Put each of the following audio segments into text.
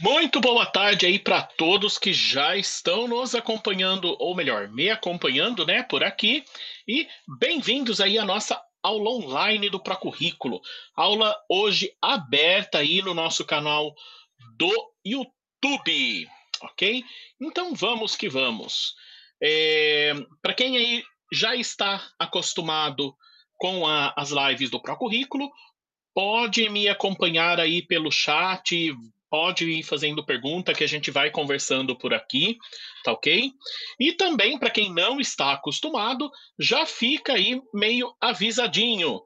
Muito boa tarde aí para todos que já estão nos acompanhando, ou melhor, me acompanhando, né, por aqui. E bem-vindos aí à nossa aula online do Procurrículo. Aula hoje aberta aí no nosso canal do YouTube, ok? Então vamos que vamos. É, para quem aí já está acostumado com a, as lives do Procurrículo, pode me acompanhar aí pelo chat, pode ir fazendo pergunta que a gente vai conversando por aqui, tá ok? E também, para quem não está acostumado, já fica aí meio avisadinho.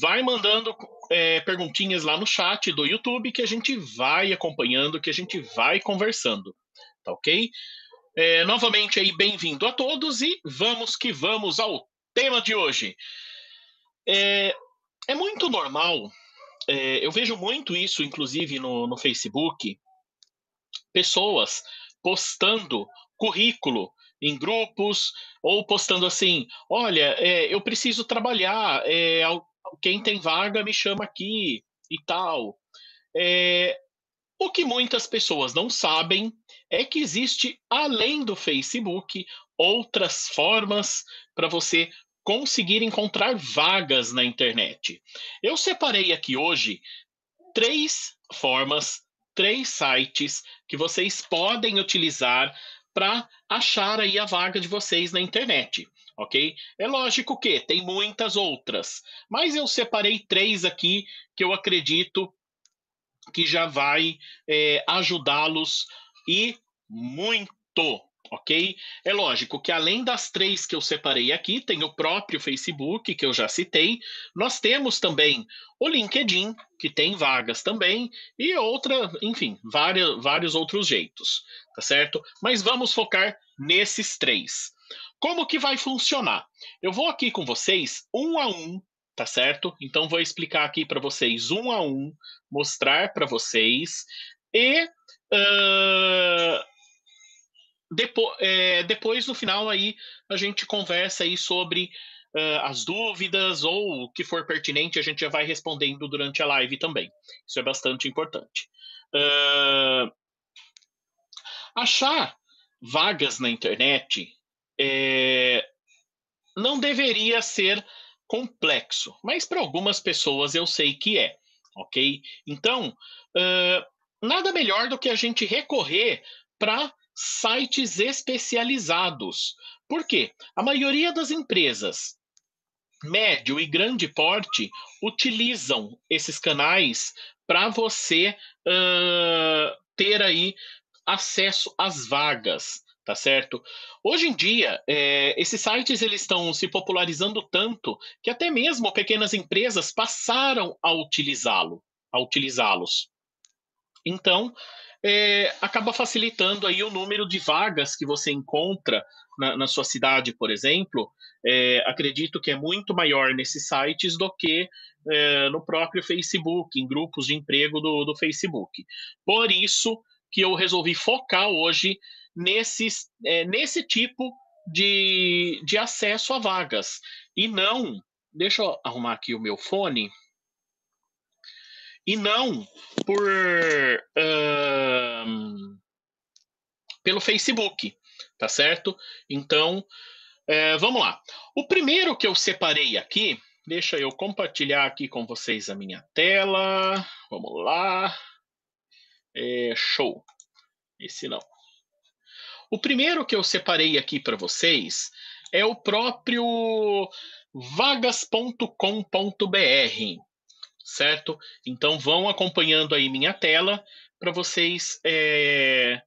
Vai mandando é, perguntinhas lá no chat do YouTube que a gente vai acompanhando, que a gente vai conversando, tá ok? É, novamente aí, bem-vindo a todos e vamos que vamos ao tema de hoje. É, é muito normal é, eu vejo muito isso, inclusive no, no Facebook, pessoas postando currículo em grupos ou postando assim: olha, é, eu preciso trabalhar, é, quem tem vaga me chama aqui e tal. É, o que muitas pessoas não sabem é que existe, além do Facebook, outras formas para você conseguir encontrar vagas na internet. Eu separei aqui hoje três formas, três sites que vocês podem utilizar para achar aí a vaga de vocês na internet, ok? É lógico que tem muitas outras, mas eu separei três aqui que eu acredito que já vai é, ajudá-los e muito, ok? É lógico que além das três que eu separei aqui, tem o próprio Facebook, que eu já citei, nós temos também o LinkedIn, que tem vagas também, e outra, enfim, vários, outros jeitos, tá certo? Mas vamos focar nesses três. Como que vai funcionar? Eu vou aqui com vocês um a um, tá certo? Então vou explicar aqui para vocês um a um, mostrar para vocês e uh, depois, é, depois, no final, aí a gente conversa aí sobre uh, as dúvidas ou o que for pertinente, a gente já vai respondendo durante a live também. Isso é bastante importante. Uh, achar vagas na internet é, não deveria ser complexo, mas para algumas pessoas eu sei que é, ok? Então, uh, nada melhor do que a gente recorrer para sites especializados. Por quê? A maioria das empresas médio e grande porte utilizam esses canais para você uh, ter aí acesso às vagas, tá certo? Hoje em dia, é, esses sites eles estão se popularizando tanto que até mesmo pequenas empresas passaram a utilizá-lo, a utilizá-los. Então, é, acaba facilitando aí o número de vagas que você encontra na, na sua cidade, por exemplo. É, acredito que é muito maior nesses sites do que é, no próprio Facebook, em grupos de emprego do, do Facebook. Por isso que eu resolvi focar hoje nesses, é, nesse tipo de, de acesso a vagas. E não. Deixa eu arrumar aqui o meu fone e não por uh, pelo Facebook, tá certo? Então, é, vamos lá. O primeiro que eu separei aqui, deixa eu compartilhar aqui com vocês a minha tela. Vamos lá. É, show. Esse não. O primeiro que eu separei aqui para vocês é o próprio vagas.com.br certo? Então vão acompanhando aí minha tela para vocês é,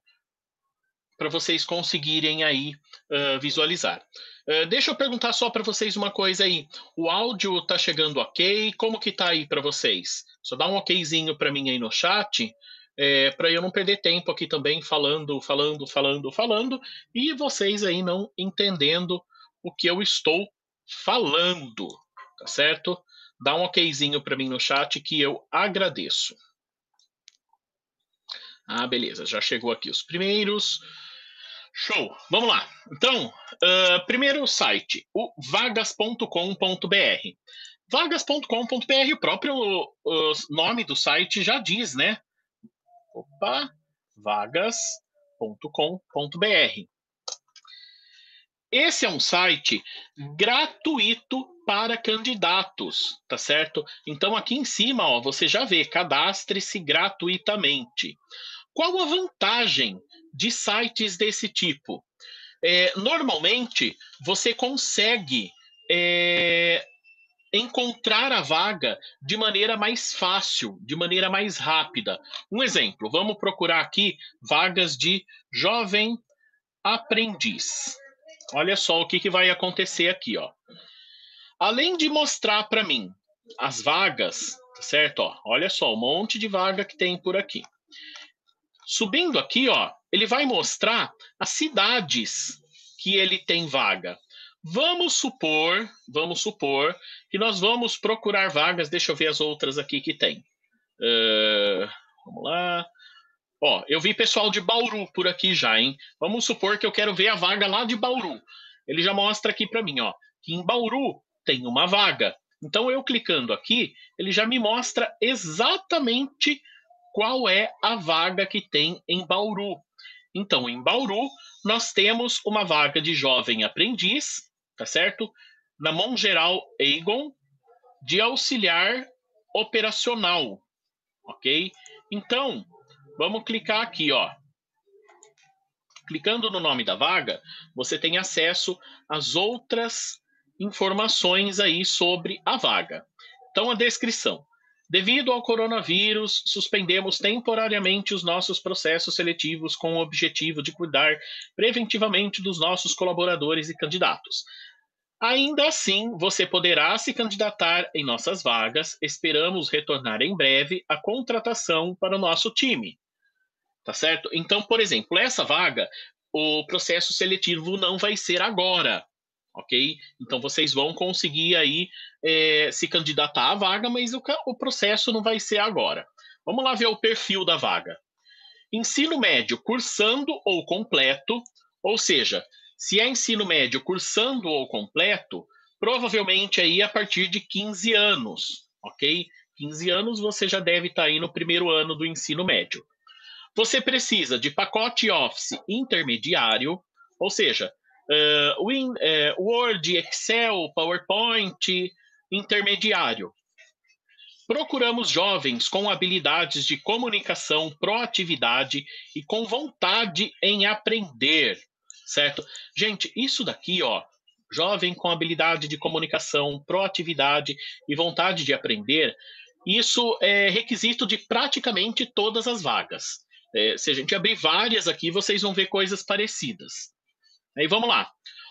para vocês conseguirem aí uh, visualizar. Uh, deixa eu perguntar só para vocês uma coisa aí. O áudio está chegando ok? Como que tá aí para vocês? Só dá um okzinho para mim aí no chat, é, para eu não perder tempo aqui também falando, falando, falando, falando e vocês aí não entendendo o que eu estou falando, tá certo? Dá um okzinho para mim no chat que eu agradeço. Ah, beleza, já chegou aqui os primeiros. Show, vamos lá. Então, uh, primeiro site, o vagas.com.br. Vagas.com.br, o próprio uh, nome do site já diz, né? Opa, vagas.com.br. Esse é um site gratuito para candidatos, tá certo? Então aqui em cima, ó, você já vê, cadastre-se gratuitamente. Qual a vantagem de sites desse tipo? É, normalmente você consegue é, encontrar a vaga de maneira mais fácil, de maneira mais rápida. Um exemplo, vamos procurar aqui vagas de jovem aprendiz. Olha só o que, que vai acontecer aqui, ó. Além de mostrar para mim as vagas, tá certo? Ó, olha só, um monte de vaga que tem por aqui. Subindo aqui, ó, ele vai mostrar as cidades que ele tem vaga. Vamos supor, vamos supor que nós vamos procurar vagas. Deixa eu ver as outras aqui que tem. Uh, vamos lá. Ó, eu vi pessoal de Bauru por aqui já, hein? Vamos supor que eu quero ver a vaga lá de Bauru. Ele já mostra aqui para mim, ó, que em Bauru tem uma vaga. Então eu clicando aqui, ele já me mostra exatamente qual é a vaga que tem em Bauru. Então, em Bauru, nós temos uma vaga de jovem aprendiz, tá certo? Na mão geral Egon, de auxiliar operacional, ok? Então, Vamos clicar aqui, ó. Clicando no nome da vaga, você tem acesso às outras informações aí sobre a vaga. Então, a descrição. Devido ao coronavírus, suspendemos temporariamente os nossos processos seletivos com o objetivo de cuidar preventivamente dos nossos colaboradores e candidatos. Ainda assim, você poderá se candidatar em nossas vagas. Esperamos retornar em breve a contratação para o nosso time tá certo? Então, por exemplo, essa vaga, o processo seletivo não vai ser agora, ok? Então vocês vão conseguir aí é, se candidatar à vaga, mas o, o processo não vai ser agora. Vamos lá ver o perfil da vaga. Ensino médio cursando ou completo, ou seja, se é ensino médio cursando ou completo, provavelmente aí a partir de 15 anos, ok? 15 anos você já deve estar aí no primeiro ano do ensino médio. Você precisa de pacote Office intermediário, ou seja, uh, Win, uh, Word, Excel, PowerPoint intermediário. Procuramos jovens com habilidades de comunicação, proatividade e com vontade em aprender, certo? Gente, isso daqui, ó, jovem com habilidade de comunicação, proatividade e vontade de aprender, isso é requisito de praticamente todas as vagas. É, se a gente abrir várias aqui, vocês vão ver coisas parecidas. Aí vamos lá.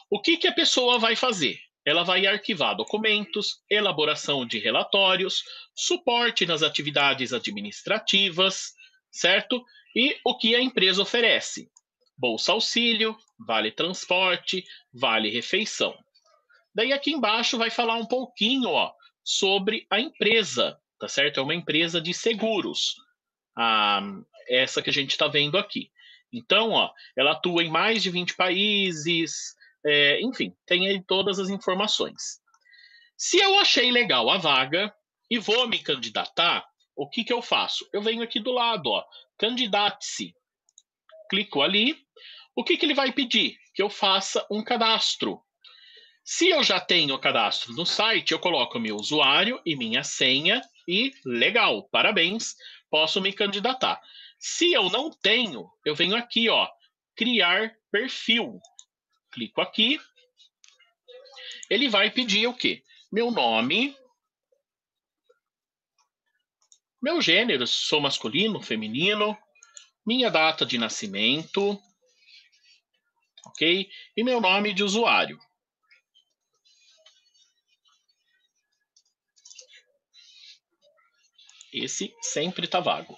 O que, que a pessoa vai fazer? Ela vai arquivar documentos, elaboração de relatórios, suporte nas atividades administrativas, certo? E o que a empresa oferece? Bolsa auxílio, vale transporte, vale refeição. Daí aqui embaixo vai falar um pouquinho ó, sobre a empresa, tá certo? É uma empresa de seguros. A, essa que a gente está vendo aqui. Então, ó, ela atua em mais de 20 países, é, enfim, tem aí todas as informações. Se eu achei legal a vaga e vou me candidatar, o que, que eu faço? Eu venho aqui do lado, ó, candidate-se. Clico ali. O que, que ele vai pedir? Que eu faça um cadastro. Se eu já tenho o cadastro no site, eu coloco meu usuário e minha senha e legal, parabéns, posso me candidatar. Se eu não tenho, eu venho aqui, ó, criar perfil. Clico aqui. Ele vai pedir o quê? Meu nome, meu gênero, sou masculino, feminino, minha data de nascimento, ok? E meu nome de usuário. Esse sempre está vago.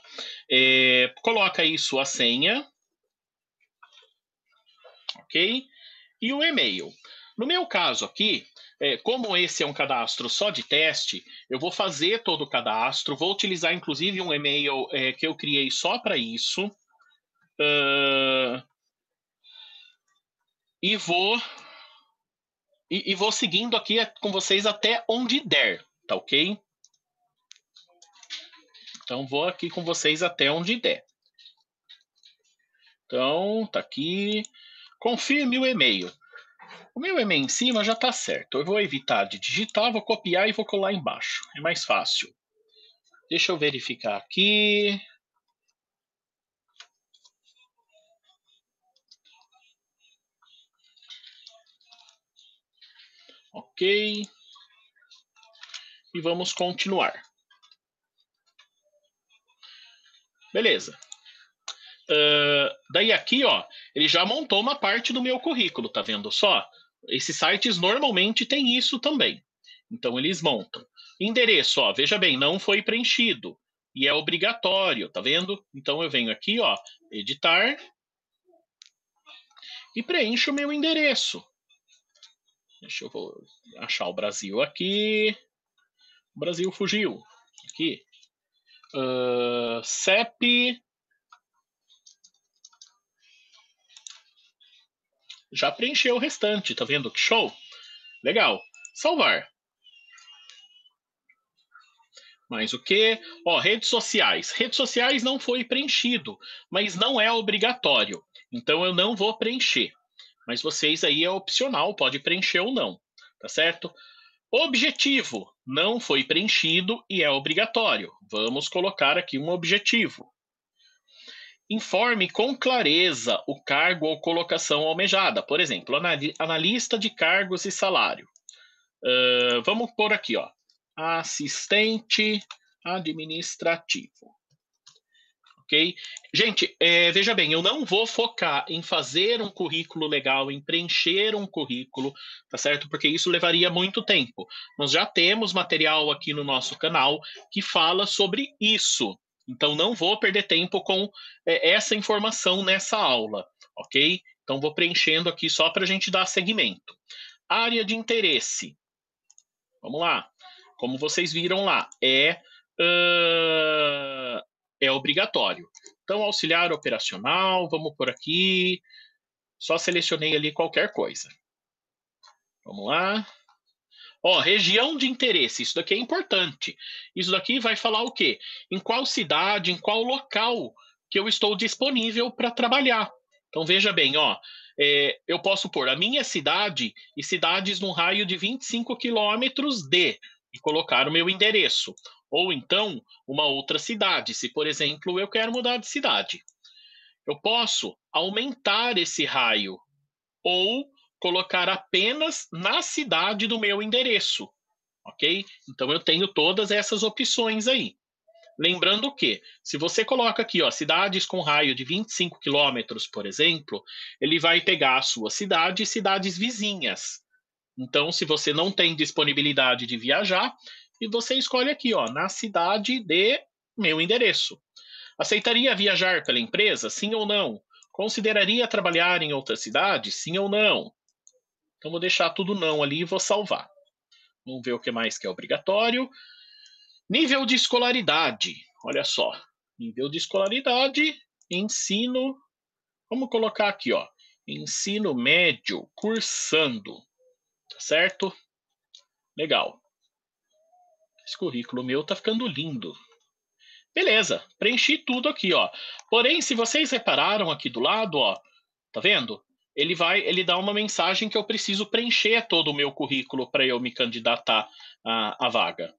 É, coloca aí sua senha. Ok? E o e-mail. No meu caso aqui, é, como esse é um cadastro só de teste, eu vou fazer todo o cadastro, vou utilizar inclusive um e-mail é, que eu criei só para isso. Uh, e vou e, e, vou seguindo aqui com vocês até onde der, tá ok? Então, vou aqui com vocês até onde der. Então, tá aqui. Confirme o e-mail. O meu e-mail em cima já está certo. Eu vou evitar de digitar, vou copiar e vou colar embaixo. É mais fácil. Deixa eu verificar aqui. Ok. E vamos continuar. Beleza. Uh, daí aqui, ó, ele já montou uma parte do meu currículo, tá vendo só? Esses sites normalmente têm isso também. Então eles montam. Endereço, ó, veja bem, não foi preenchido e é obrigatório, tá vendo? Então eu venho aqui, ó, editar e preencho o meu endereço. Deixa eu achar o Brasil aqui. O Brasil fugiu. Aqui. Uh, CEP já preencheu o restante, tá vendo que show? Legal. Salvar. Mais o que? Ó, redes sociais. Redes sociais não foi preenchido, mas não é obrigatório. Então eu não vou preencher. Mas vocês aí é opcional, pode preencher ou não, tá certo? Objetivo não foi preenchido e é obrigatório. Vamos colocar aqui um objetivo. Informe com clareza o cargo ou colocação almejada. Por exemplo, analista de cargos e salário. Uh, vamos pôr aqui, ó, assistente administrativo. Ok? Gente, é, veja bem, eu não vou focar em fazer um currículo legal, em preencher um currículo, tá certo? Porque isso levaria muito tempo. Nós já temos material aqui no nosso canal que fala sobre isso, então, não vou perder tempo com é, essa informação nessa aula, ok? Então, vou preenchendo aqui só para a gente dar segmento. Área de interesse. Vamos lá. Como vocês viram lá, é, uh, é obrigatório. Então, auxiliar operacional, vamos por aqui. Só selecionei ali qualquer coisa. Vamos lá. Ó, região de interesse, isso daqui é importante. Isso daqui vai falar o quê? Em qual cidade, em qual local que eu estou disponível para trabalhar. Então veja bem, ó, é, eu posso pôr a minha cidade e cidades num raio de 25 quilômetros de e colocar o meu endereço. Ou então uma outra cidade, se por exemplo eu quero mudar de cidade. Eu posso aumentar esse raio ou colocar apenas na cidade do meu endereço, ok? Então eu tenho todas essas opções aí. Lembrando que, se você coloca aqui, ó, cidades com raio de 25 quilômetros, por exemplo, ele vai pegar a sua cidade e cidades vizinhas. Então, se você não tem disponibilidade de viajar, e você escolhe aqui, ó, na cidade de meu endereço. Aceitaria viajar pela empresa? Sim ou não? Consideraria trabalhar em outra cidade? Sim ou não? Então, vou deixar tudo não ali e vou salvar. Vamos ver o que mais que é obrigatório. Nível de escolaridade. Olha só. Nível de escolaridade, ensino. Vamos colocar aqui, ó. Ensino médio cursando. Tá certo? Legal. Esse currículo meu tá ficando lindo. Beleza, preenchi tudo aqui, ó. Porém, se vocês repararam aqui do lado, ó, tá vendo? ele vai, ele dá uma mensagem que eu preciso preencher todo o meu currículo para eu me candidatar à, à vaga.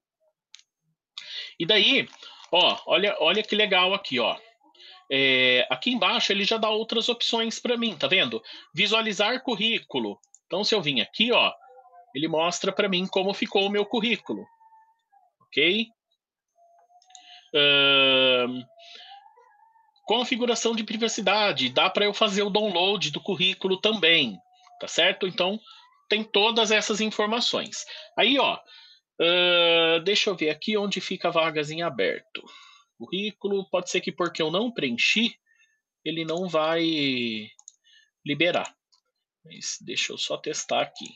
E daí, ó, olha, olha que legal aqui, ó. É, aqui embaixo ele já dá outras opções para mim, tá vendo? Visualizar currículo. Então, se eu vim aqui, ó, ele mostra para mim como ficou o meu currículo. Ok? Um, Configuração de privacidade, dá para eu fazer o download do currículo também, tá certo? Então, tem todas essas informações. Aí, ó, uh, deixa eu ver aqui onde fica vagas em aberto. Currículo, pode ser que porque eu não preenchi, ele não vai liberar. Mas deixa eu só testar aqui.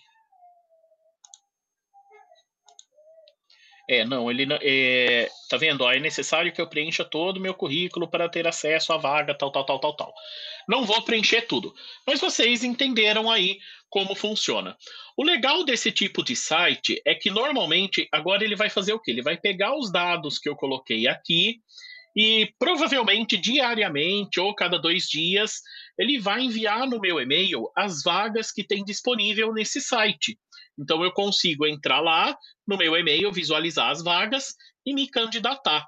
É, não, ele é, tá vendo? Ó, é necessário que eu preencha todo o meu currículo para ter acesso à vaga, tal, tal, tal, tal, tal. Não vou preencher tudo, mas vocês entenderam aí como funciona. O legal desse tipo de site é que normalmente agora ele vai fazer o quê? Ele vai pegar os dados que eu coloquei aqui e provavelmente diariamente ou cada dois dias ele vai enviar no meu e-mail as vagas que tem disponível nesse site. Então eu consigo entrar lá no meu e-mail, visualizar as vagas e me candidatar.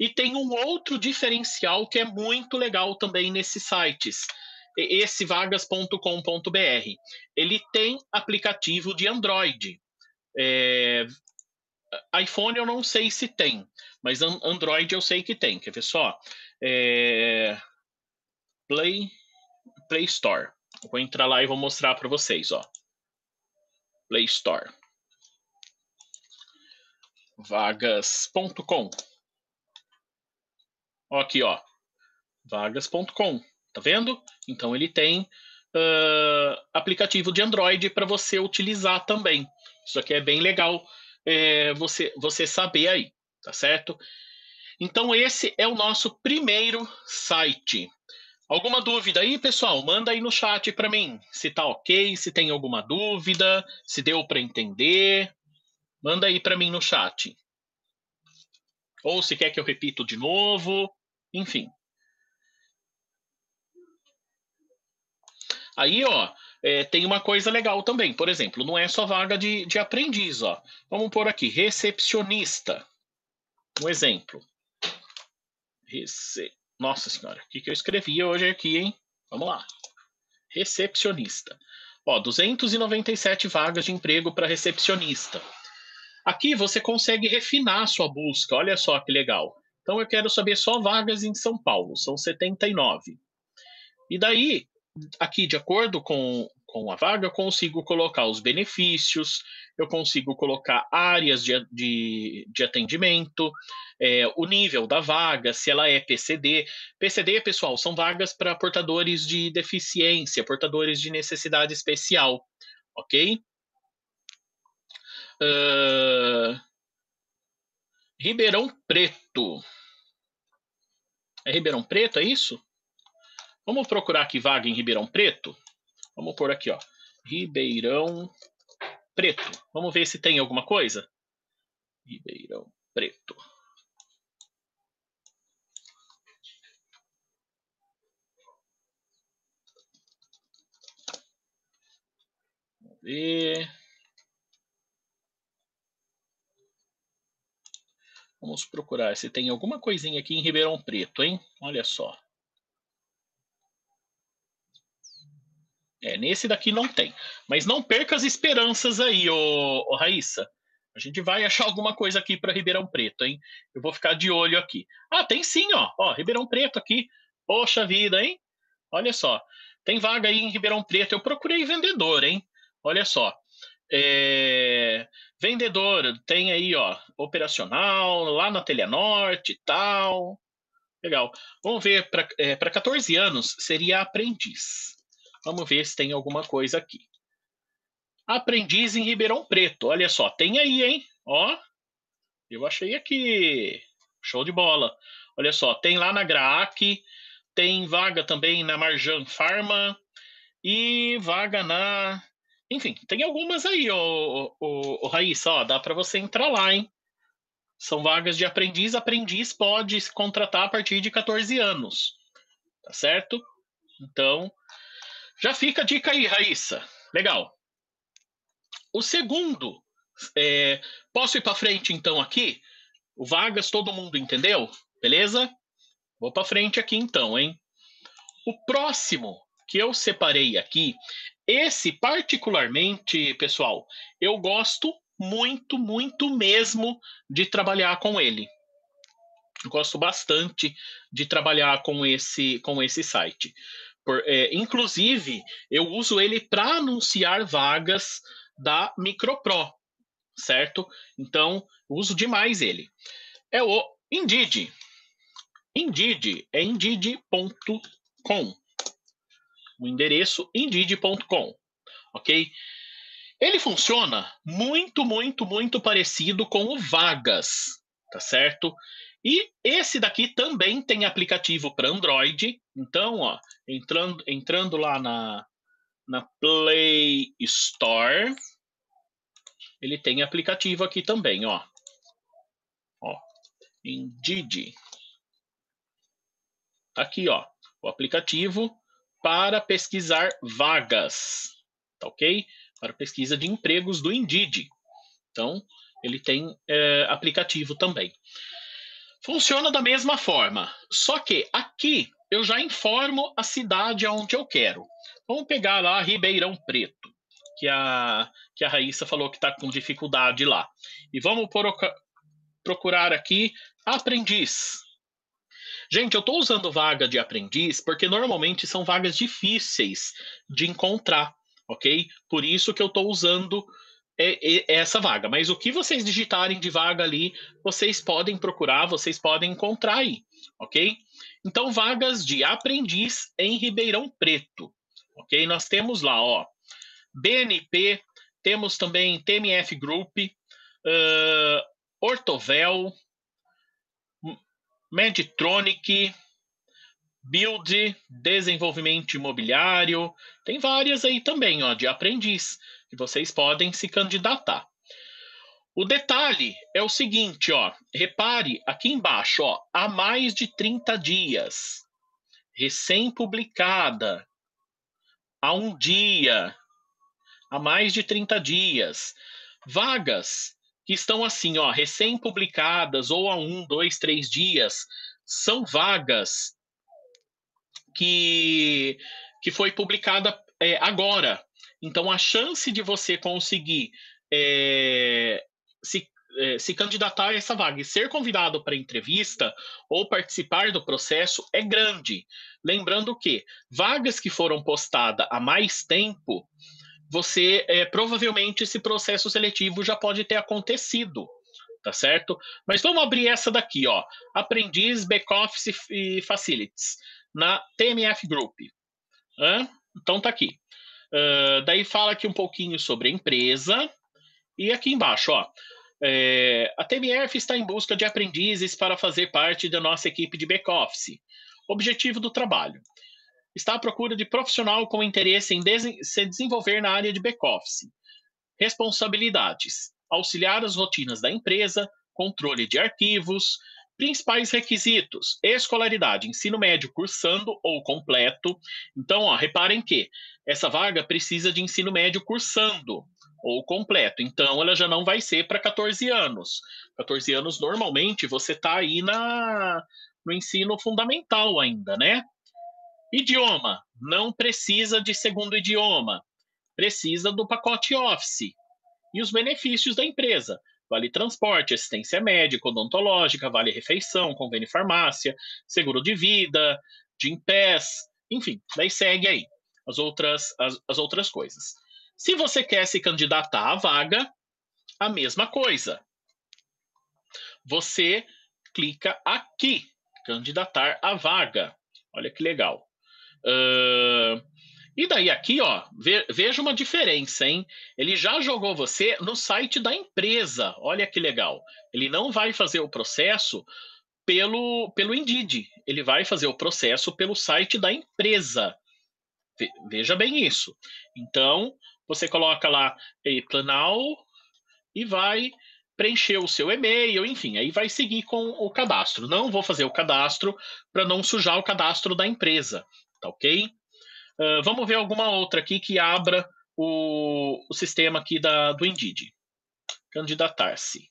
E tem um outro diferencial que é muito legal também nesses sites esse vagas.com.br. Ele tem aplicativo de Android. É, iPhone eu não sei se tem, mas Android eu sei que tem. Quer ver só? É, Play, Play Store. vou entrar lá e vou mostrar para vocês, ó. Play Store. Vagas.com. Aqui, ó. Vagas.com. Tá vendo? Então ele tem uh, aplicativo de Android para você utilizar também. Isso aqui é bem legal é, você, você saber aí, tá certo? Então esse é o nosso primeiro site. Alguma dúvida aí, pessoal? Manda aí no chat para mim, se tá ok, se tem alguma dúvida, se deu para entender. Manda aí para mim no chat. Ou se quer que eu repito de novo, enfim. Aí, ó, é, tem uma coisa legal também. Por exemplo, não é só vaga de, de aprendiz, ó. Vamos pôr aqui, recepcionista. Um exemplo. Rece... Nossa senhora, o que, que eu escrevi hoje aqui, hein? Vamos lá. Recepcionista. Ó, 297 vagas de emprego para recepcionista. Aqui você consegue refinar a sua busca. Olha só que legal. Então eu quero saber só vagas em São Paulo, são 79. E daí aqui, de acordo com, com a vaga, eu consigo colocar os benefícios, eu consigo colocar áreas de, de, de atendimento, é, o nível da vaga, se ela é PCD. PCD, pessoal, são vagas para portadores de deficiência, portadores de necessidade especial, ok? Uh, Ribeirão Preto. É Ribeirão Preto, é isso? Vamos procurar aqui vaga em Ribeirão Preto? Vamos pôr aqui, ó. Ribeirão Preto. Vamos ver se tem alguma coisa. Ribeirão Preto. Vamos ver. Vamos procurar se tem alguma coisinha aqui em Ribeirão Preto, hein? Olha só. É, nesse daqui não tem. Mas não perca as esperanças aí, ô, ô Raíssa. A gente vai achar alguma coisa aqui para Ribeirão Preto, hein? Eu vou ficar de olho aqui. Ah, tem sim, ó. Ó, Ribeirão Preto aqui. Poxa vida, hein? Olha só. Tem vaga aí em Ribeirão Preto. Eu procurei vendedor, hein? Olha só. É... Vendedor, tem aí, ó, operacional, lá na Telenorte e tal. Legal. Vamos ver, para é, 14 anos seria aprendiz. Vamos ver se tem alguma coisa aqui. Aprendiz em Ribeirão Preto. Olha só, tem aí, hein? Ó, eu achei aqui. Show de bola. Olha só, tem lá na Graac, tem vaga também na Marjan Pharma e vaga na. Enfim, tem algumas aí, ô, ô, ô Raíssa, ó, dá para você entrar lá, hein? São vagas de aprendiz. Aprendiz pode se contratar a partir de 14 anos, tá certo? Então, já fica a dica aí, Raíssa. Legal. O segundo, é, posso ir para frente então aqui? O Vargas, todo mundo entendeu? Beleza? Vou para frente aqui então, hein? O próximo que eu separei aqui, esse particularmente, pessoal, eu gosto muito, muito mesmo de trabalhar com ele. Gosto bastante de trabalhar com esse, com esse site. Por, é, inclusive, eu uso ele para anunciar vagas da MicroPro, certo? Então, uso demais ele. É o Indeed. Indeed é indeed.com. O endereço indeed.com, ok? Ele funciona muito, muito, muito parecido com o Vagas, tá certo? E esse daqui também tem aplicativo para Android. Então, ó, entrando, entrando lá na, na Play Store, ele tem aplicativo aqui também, ó. Ó, Indeed. Tá aqui, ó, o aplicativo para pesquisar vagas, tá ok? Para pesquisa de empregos do Indeed. Então, ele tem é, aplicativo também. Funciona da mesma forma, só que aqui eu já informo a cidade aonde eu quero. Vamos pegar lá Ribeirão Preto, que a, que a Raíssa falou que está com dificuldade lá. E vamos procurar aqui aprendiz. Gente, eu estou usando vaga de aprendiz porque normalmente são vagas difíceis de encontrar, ok? Por isso que eu estou usando é, é, essa vaga. Mas o que vocês digitarem de vaga ali, vocês podem procurar, vocês podem encontrar aí, ok? Então, vagas de aprendiz em Ribeirão Preto, ok? Nós temos lá, ó, BNP, temos também TMF Group, uh, Ortovel, Medtronic, Build, Desenvolvimento Imobiliário, tem várias aí também, ó, de aprendiz, que vocês podem se candidatar. O detalhe é o seguinte, ó, repare aqui embaixo, ó, há mais de 30 dias, recém-publicada, há um dia, há mais de 30 dias, vagas que estão assim, ó, recém-publicadas ou há um, dois, três dias, são vagas que, que foi publicada é, agora. Então, a chance de você conseguir é, se, é, se candidatar a essa vaga e ser convidado para entrevista ou participar do processo é grande. Lembrando que vagas que foram postadas há mais tempo você é, provavelmente esse processo seletivo já pode ter acontecido, tá certo? Mas vamos abrir essa daqui, ó, aprendiz back-office e facilities na TMF Group. Hã? Então tá aqui. Uh, daí fala aqui um pouquinho sobre a empresa e aqui embaixo, ó. É, a TMF está em busca de aprendizes para fazer parte da nossa equipe de back-office. Objetivo do trabalho: está à procura de profissional com interesse em se desenvolver na área de back-office. Responsabilidades: auxiliar as rotinas da empresa, controle de arquivos, principais requisitos: escolaridade, ensino médio cursando ou completo. Então, ó, reparem que essa vaga precisa de ensino médio cursando ou completo. Então, ela já não vai ser para 14 anos. 14 anos, normalmente, você está aí na, no ensino fundamental ainda, né? Idioma, não precisa de segundo idioma, precisa do pacote Office. E os benefícios da empresa: vale transporte, assistência médica, odontológica, vale refeição, convênio farmácia, seguro de vida, de impés, enfim, daí segue aí as outras, as, as outras coisas. Se você quer se candidatar à vaga, a mesma coisa. Você clica aqui, candidatar à vaga. Olha que legal. Uh, e daí aqui, ó, ve, veja uma diferença, hein? Ele já jogou você no site da empresa. Olha que legal. Ele não vai fazer o processo pelo, pelo Indeed. Ele vai fazer o processo pelo site da empresa. Ve, veja bem isso. Então, você coloca lá Planal e vai preencher o seu e-mail, enfim, aí vai seguir com o cadastro. Não vou fazer o cadastro para não sujar o cadastro da empresa tá ok? Uh, vamos ver alguma outra aqui que abra o, o sistema aqui da, do Indeed. Candidatar-se.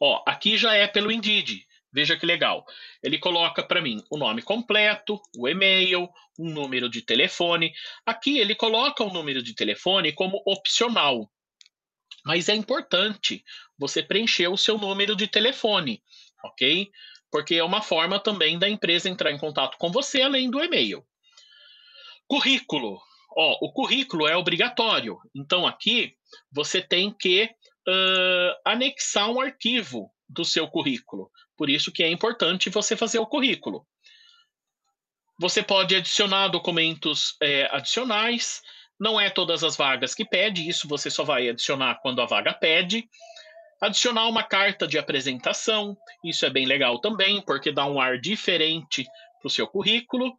Ó, aqui já é pelo Indeed. Veja que legal. Ele coloca para mim o nome completo, o e-mail, um número de telefone. Aqui ele coloca o número de telefone como opcional. Mas é importante você preencher o seu número de telefone, ok? Porque é uma forma também da empresa entrar em contato com você além do e-mail. Currículo. Ó, o currículo é obrigatório. Então, aqui você tem que uh, anexar um arquivo do seu currículo. Por isso que é importante você fazer o currículo. Você pode adicionar documentos é, adicionais. Não é todas as vagas que pede, isso você só vai adicionar quando a vaga pede. Adicionar uma carta de apresentação, isso é bem legal também, porque dá um ar diferente para o seu currículo.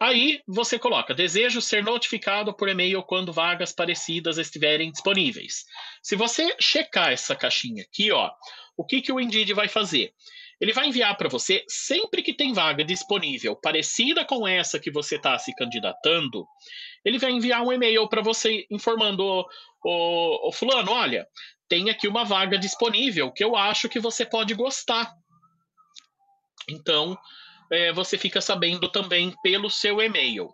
Aí você coloca: desejo ser notificado por e-mail quando vagas parecidas estiverem disponíveis. Se você checar essa caixinha aqui, ó, o que, que o Indeed vai fazer? ele vai enviar para você sempre que tem vaga disponível parecida com essa que você está se candidatando. Ele vai enviar um e-mail para você informando: o, o Fulano, olha, tem aqui uma vaga disponível que eu acho que você pode gostar. Então, é, você fica sabendo também pelo seu e-mail.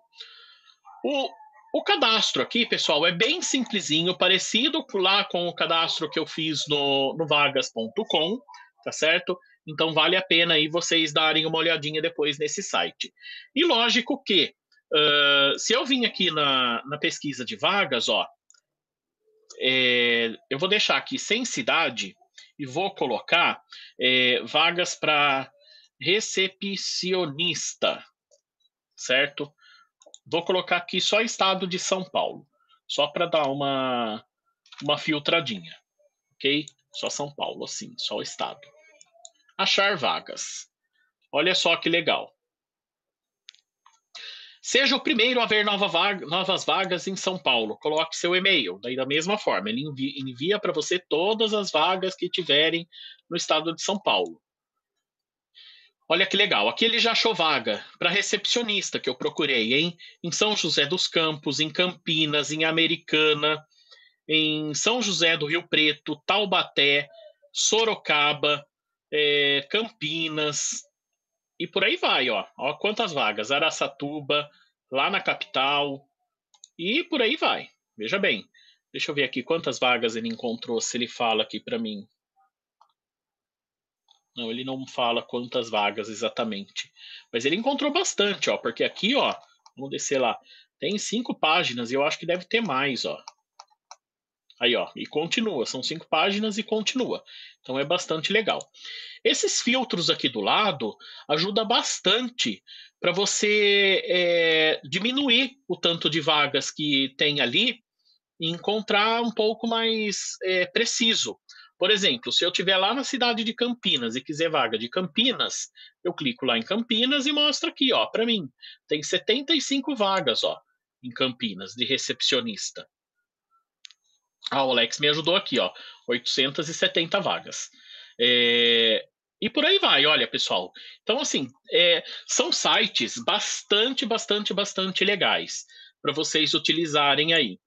O, o cadastro aqui, pessoal, é bem simplesinho, parecido lá com o cadastro que eu fiz no, no vagas.com, tá certo? Então vale a pena aí vocês darem uma olhadinha depois nesse site. E lógico que, uh, se eu vim aqui na, na pesquisa de vagas, ó, é, eu vou deixar aqui sem cidade e vou colocar é, vagas para recepcionista, certo? Vou colocar aqui só estado de São Paulo, só para dar uma, uma filtradinha, ok? Só São Paulo, assim, só o estado. Achar vagas. Olha só que legal. Seja o primeiro a ver nova vaga, novas vagas em São Paulo. Coloque seu e-mail. Daí, da mesma forma, ele envia, envia para você todas as vagas que tiverem no estado de São Paulo. Olha que legal. Aqui ele já achou vaga para recepcionista que eu procurei, hein? Em São José dos Campos, em Campinas, em Americana, em São José do Rio Preto, Taubaté, Sorocaba, é, Campinas, e por aí vai, ó. Ó quantas vagas. Araçatuba, lá na capital. E por aí vai. Veja bem. Deixa eu ver aqui quantas vagas ele encontrou, se ele fala aqui para mim. Não, ele não fala quantas vagas exatamente. Mas ele encontrou bastante, ó. Porque aqui, ó, vamos descer lá. Tem cinco páginas e eu acho que deve ter mais, ó. Aí, ó, e continua. São cinco páginas e continua. Então é bastante legal. Esses filtros aqui do lado ajuda bastante para você é, diminuir o tanto de vagas que tem ali e encontrar um pouco mais é, preciso. Por exemplo, se eu estiver lá na cidade de Campinas e quiser vaga de Campinas, eu clico lá em Campinas e mostra aqui, ó, para mim. Tem 75 vagas, ó, em Campinas de recepcionista. Ah, o Alex me ajudou aqui, ó. 870 vagas. É, e por aí vai, olha, pessoal. Então, assim, é, são sites bastante, bastante, bastante legais para vocês utilizarem aí.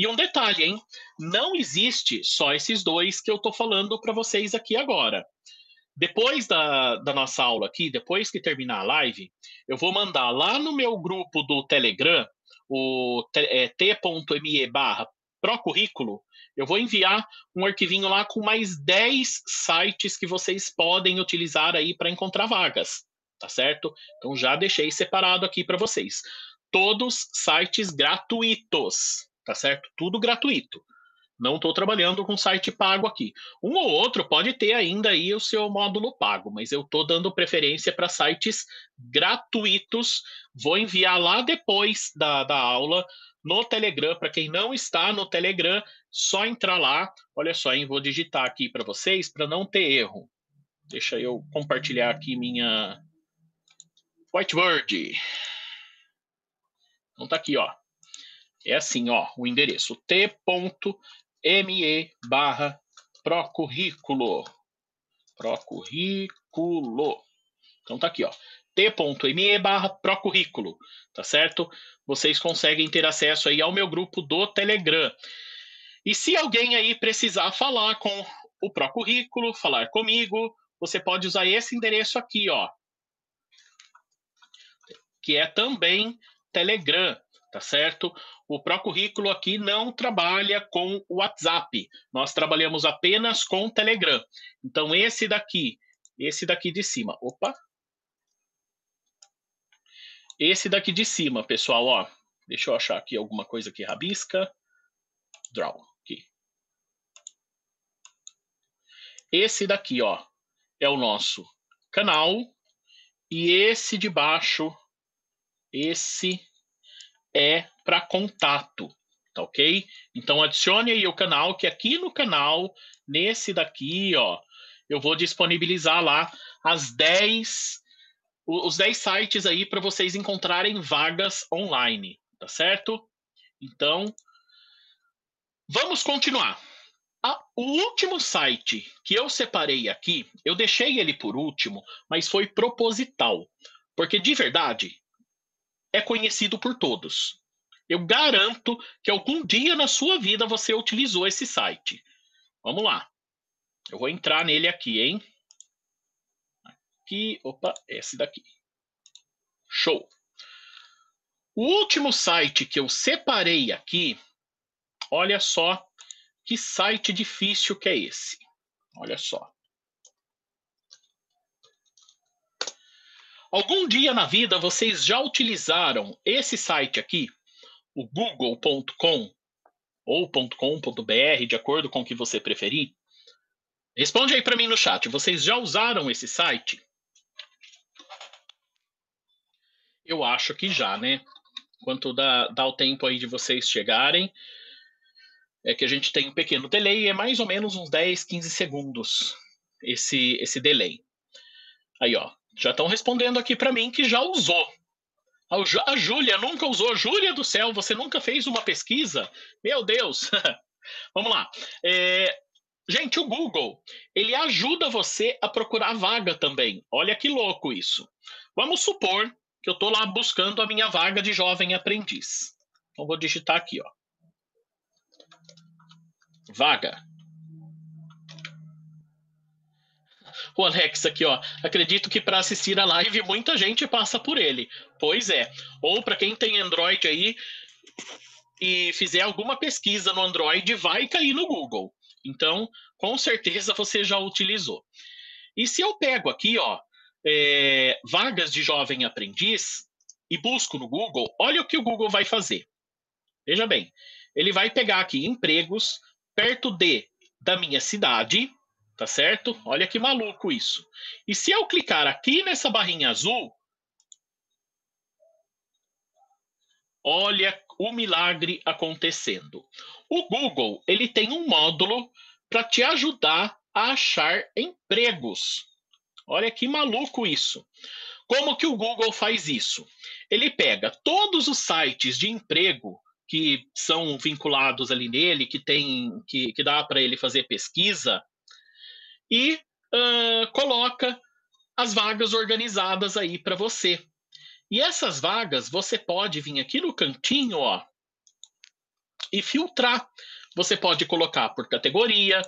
E um detalhe, hein? Não existe só esses dois que eu estou falando para vocês aqui agora. Depois da, da nossa aula aqui, depois que terminar a live, eu vou mandar lá no meu grupo do Telegram, o é, t.me barra procurrículo, eu vou enviar um arquivinho lá com mais 10 sites que vocês podem utilizar aí para encontrar vagas, tá certo? Então já deixei separado aqui para vocês. Todos sites gratuitos, tá certo? Tudo gratuito. Não estou trabalhando com site pago aqui. Um ou outro pode ter ainda aí o seu módulo pago, mas eu estou dando preferência para sites gratuitos. Vou enviar lá depois da, da aula no Telegram. Para quem não está no Telegram, só entrar lá. Olha só, hein? vou digitar aqui para vocês para não ter erro. Deixa eu compartilhar aqui minha whiteboard. Então tá aqui, ó. É assim, ó, o endereço t.me barra procurrículo. Procurrículo. Então tá aqui, ó t.me barra procurrículo, tá certo? Vocês conseguem ter acesso aí ao meu grupo do Telegram. E se alguém aí precisar falar com o Procurrículo, falar comigo, você pode usar esse endereço aqui, ó. Que é também Telegram, tá certo? O Procurrículo aqui não trabalha com o WhatsApp. Nós trabalhamos apenas com Telegram. Então esse daqui, esse daqui de cima. Opa, esse daqui de cima, pessoal, ó. Deixa eu achar aqui alguma coisa que rabisca. Draw. Aqui. Esse daqui, ó, é o nosso canal. E esse de baixo, esse é para contato, tá ok? Então adicione aí o canal, que aqui no canal, nesse daqui, ó, eu vou disponibilizar lá as 10 os 10 sites aí para vocês encontrarem vagas online, tá certo? Então, vamos continuar. O último site que eu separei aqui, eu deixei ele por último, mas foi proposital, porque de verdade é conhecido por todos. Eu garanto que algum dia na sua vida você utilizou esse site. Vamos lá. Eu vou entrar nele aqui, hein? Aqui, opa, esse daqui. Show. O último site que eu separei aqui, olha só que site difícil que é esse. Olha só. Algum dia na vida vocês já utilizaram esse site aqui, o google.com ou .com.br, de acordo com o que você preferir? Responde aí para mim no chat. Vocês já usaram esse site? Eu acho que já, né? Quanto dá, dá o tempo aí de vocês chegarem, é que a gente tem um pequeno delay, é mais ou menos uns 10, 15 segundos esse, esse delay. Aí, ó, já estão respondendo aqui para mim que já usou. A Júlia nunca usou. Júlia do céu, você nunca fez uma pesquisa? Meu Deus! Vamos lá. É, gente, o Google, ele ajuda você a procurar vaga também. Olha que louco isso. Vamos supor que eu estou lá buscando a minha vaga de jovem aprendiz. Então, vou digitar aqui, ó. Vaga. O Alex aqui, ó. Acredito que para assistir a live muita gente passa por ele. Pois é. Ou para quem tem Android aí e fizer alguma pesquisa no Android, vai cair no Google. Então, com certeza você já utilizou. E se eu pego aqui, ó, é, vagas de jovem aprendiz e busco no Google, olha o que o Google vai fazer. Veja bem, ele vai pegar aqui empregos perto de da minha cidade, tá certo? Olha que maluco isso. E se eu clicar aqui nessa barrinha azul, olha o milagre acontecendo. O Google, ele tem um módulo para te ajudar a achar empregos. Olha que maluco isso. Como que o Google faz isso? Ele pega todos os sites de emprego que são vinculados ali nele, que tem que, que dá para ele fazer pesquisa, e uh, coloca as vagas organizadas aí para você. E essas vagas você pode vir aqui no cantinho, ó, e filtrar. Você pode colocar por categoria,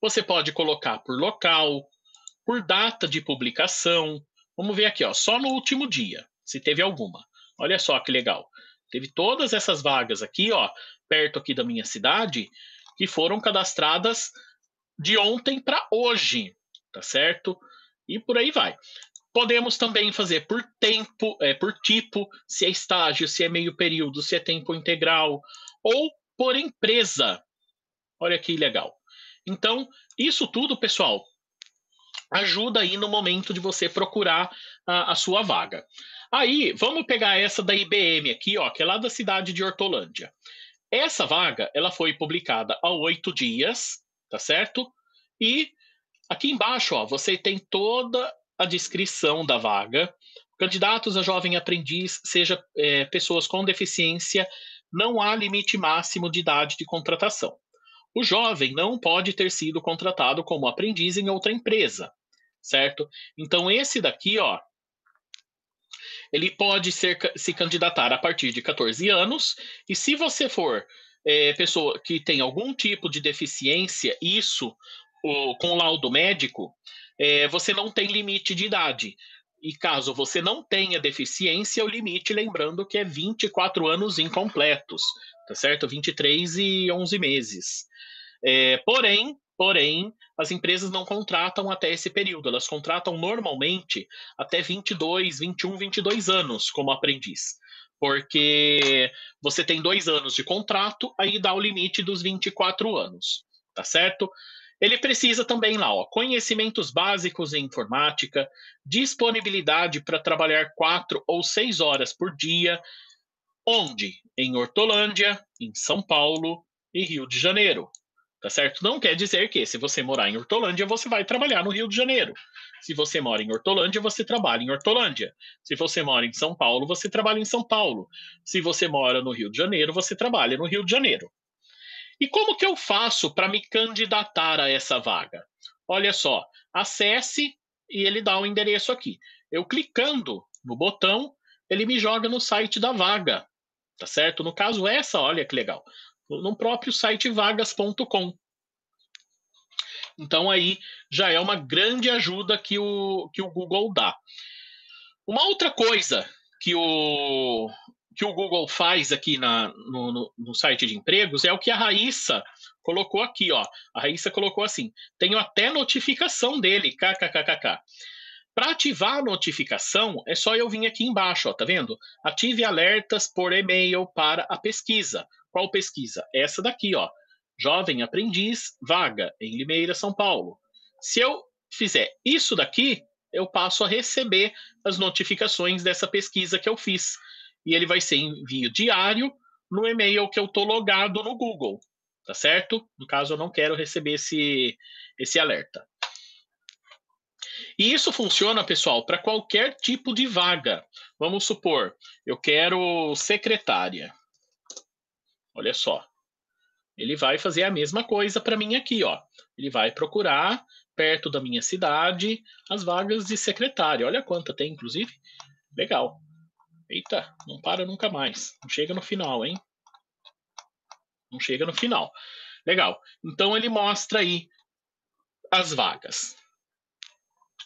você pode colocar por local, por data de publicação. Vamos ver aqui, ó, só no último dia, se teve alguma. Olha só que legal. Teve todas essas vagas aqui, ó, perto aqui da minha cidade, que foram cadastradas de ontem para hoje, tá certo? E por aí vai. Podemos também fazer por tempo, é, por tipo, se é estágio, se é meio período, se é tempo integral, ou por empresa. Olha que legal. Então, isso tudo, pessoal, ajuda aí no momento de você procurar a, a sua vaga. Aí, vamos pegar essa da IBM aqui, ó, que é lá da cidade de Hortolândia. Essa vaga, ela foi publicada há oito dias, tá certo? E aqui embaixo, ó, você tem toda a descrição da vaga. Candidatos a jovem aprendiz, seja é, pessoas com deficiência, não há limite máximo de idade de contratação. O jovem não pode ter sido contratado como aprendiz em outra empresa, certo? Então esse daqui, ó, ele pode ser, se candidatar a partir de 14 anos, e se você for é, pessoa que tem algum tipo de deficiência, isso o, com laudo médico, é, você não tem limite de idade. E caso você não tenha deficiência, o limite, lembrando que é 24 anos incompletos, tá certo? 23 e 11 meses. É, porém, Porém, as empresas não contratam até esse período, elas contratam normalmente até 22, 21, 22 anos como aprendiz. Porque você tem dois anos de contrato, aí dá o limite dos 24 anos, tá certo? Ele precisa também lá, ó, conhecimentos básicos em informática, disponibilidade para trabalhar quatro ou seis horas por dia, onde? Em Hortolândia, em São Paulo e Rio de Janeiro. Tá certo? Não quer dizer que se você morar em Hortolândia, você vai trabalhar no Rio de Janeiro. Se você mora em Hortolândia, você trabalha em Hortolândia. Se você mora em São Paulo, você trabalha em São Paulo. Se você mora no Rio de Janeiro, você trabalha no Rio de Janeiro. E como que eu faço para me candidatar a essa vaga? Olha só, acesse e ele dá o um endereço aqui. Eu clicando no botão, ele me joga no site da vaga, tá certo? No caso, essa, olha que legal, no próprio site vagas.com. Então aí já é uma grande ajuda que o, que o Google dá. Uma outra coisa que o, que o Google faz aqui na, no, no, no, site de empregos é o que a Raíssa colocou aqui, ó. A Raíssa colocou assim: tenho até notificação dele, kkkk. Para ativar a notificação, é só eu vir aqui embaixo, ó, tá vendo? Ative alertas por e-mail para a pesquisa. Qual pesquisa? Essa daqui, ó. Jovem aprendiz, vaga em Limeira, São Paulo. Se eu fizer isso daqui, eu passo a receber as notificações dessa pesquisa que eu fiz. E ele vai ser envio diário no e-mail que eu estou logado no Google, tá certo? No caso, eu não quero receber esse, esse alerta. E isso funciona, pessoal, para qualquer tipo de vaga. Vamos supor, eu quero secretária. Olha só. Ele vai fazer a mesma coisa para mim aqui, ó. Ele vai procurar perto da minha cidade as vagas de secretária. Olha quanta tem, inclusive. Legal. Eita, não para nunca mais. Não chega no final, hein? Não chega no final. Legal. Então ele mostra aí as vagas.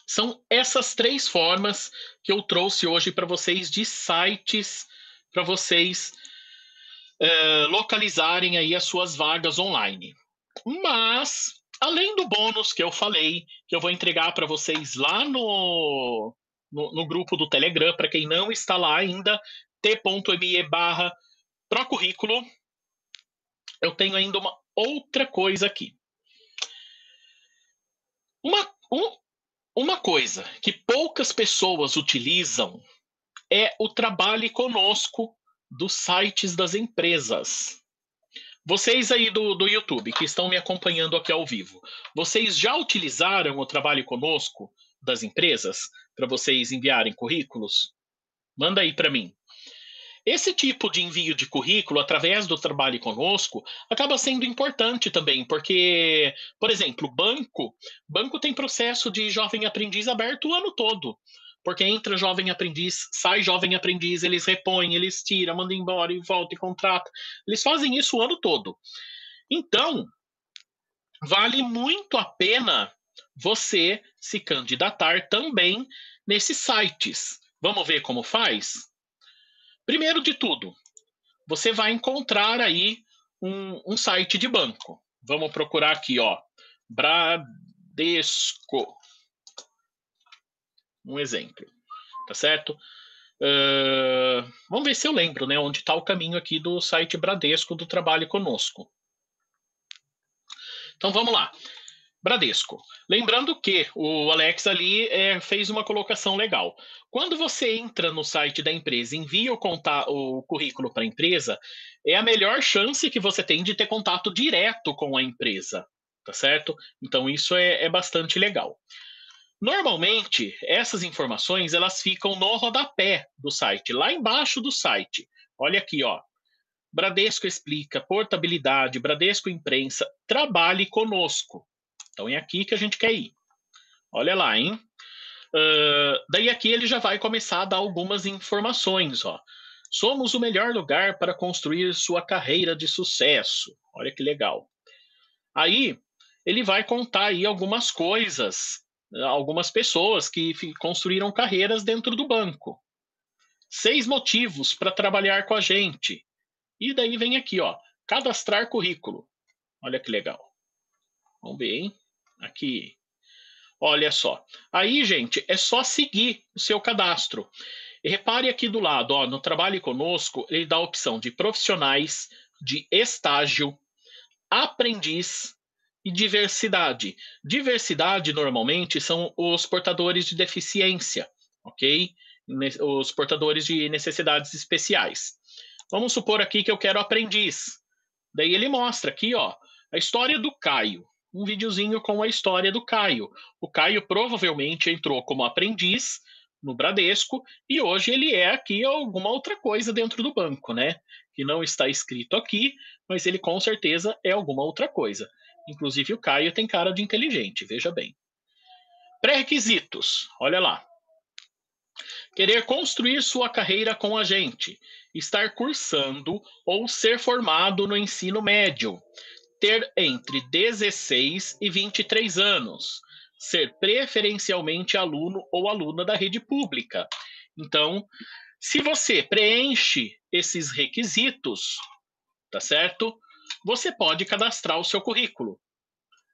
São essas três formas que eu trouxe hoje para vocês de sites para vocês uh, localizarem aí as suas vagas online. Mas além do bônus que eu falei, que eu vou entregar para vocês lá no, no, no, grupo do Telegram, para quem não está lá ainda, t.me barra procurrículo, eu tenho ainda uma outra coisa aqui. Uma, um, uma coisa que poucas pessoas utilizam é o trabalhe conosco dos sites das empresas. Vocês aí do, do YouTube que estão me acompanhando aqui ao vivo, vocês já utilizaram o trabalho conosco das empresas para vocês enviarem currículos? Manda aí para mim. Esse tipo de envio de currículo através do trabalho conosco acaba sendo importante também, porque, por exemplo, banco, banco tem processo de jovem aprendiz aberto o ano todo porque entra jovem aprendiz, sai jovem aprendiz, eles repõem, eles tiram, mandam embora e volta e contrata. Eles fazem isso o ano todo. Então, vale muito a pena você se candidatar também nesses sites. Vamos ver como faz? Primeiro de tudo, você vai encontrar aí um, um site de banco. Vamos procurar aqui, ó. Bradesco um exemplo, tá certo? Uh, vamos ver se eu lembro, né? Onde está o caminho aqui do site Bradesco do Trabalho Conosco. Então vamos lá. Bradesco. Lembrando que o Alex ali é, fez uma colocação legal. Quando você entra no site da empresa envia o, o currículo para a empresa, é a melhor chance que você tem de ter contato direto com a empresa, tá certo? Então isso é, é bastante legal. Normalmente, essas informações elas ficam no rodapé do site, lá embaixo do site. Olha aqui, ó. Bradesco explica, portabilidade, Bradesco imprensa, trabalhe conosco. Então é aqui que a gente quer ir. Olha lá, hein? Uh, daí aqui ele já vai começar a dar algumas informações, ó. Somos o melhor lugar para construir sua carreira de sucesso. Olha que legal. Aí ele vai contar aí algumas coisas algumas pessoas que construíram carreiras dentro do banco. Seis motivos para trabalhar com a gente. E daí vem aqui, ó, cadastrar currículo. Olha que legal. Vamos ver, hein? Aqui. Olha só. Aí, gente, é só seguir o seu cadastro. E repare aqui do lado, ó, no Trabalhe Conosco, ele dá a opção de profissionais, de estágio, aprendiz, e diversidade. Diversidade, normalmente, são os portadores de deficiência, ok? Os portadores de necessidades especiais. Vamos supor aqui que eu quero aprendiz. Daí ele mostra aqui, ó, a história do Caio. Um videozinho com a história do Caio. O Caio provavelmente entrou como aprendiz no Bradesco e hoje ele é aqui alguma outra coisa dentro do banco, né? que não está escrito aqui, mas ele com certeza é alguma outra coisa. Inclusive o Caio tem cara de inteligente, veja bem. Pré-requisitos, olha lá. Querer construir sua carreira com a gente, estar cursando ou ser formado no ensino médio, ter entre 16 e 23 anos, ser preferencialmente aluno ou aluna da rede pública. Então, se você preenche esses requisitos, tá certo? Você pode cadastrar o seu currículo.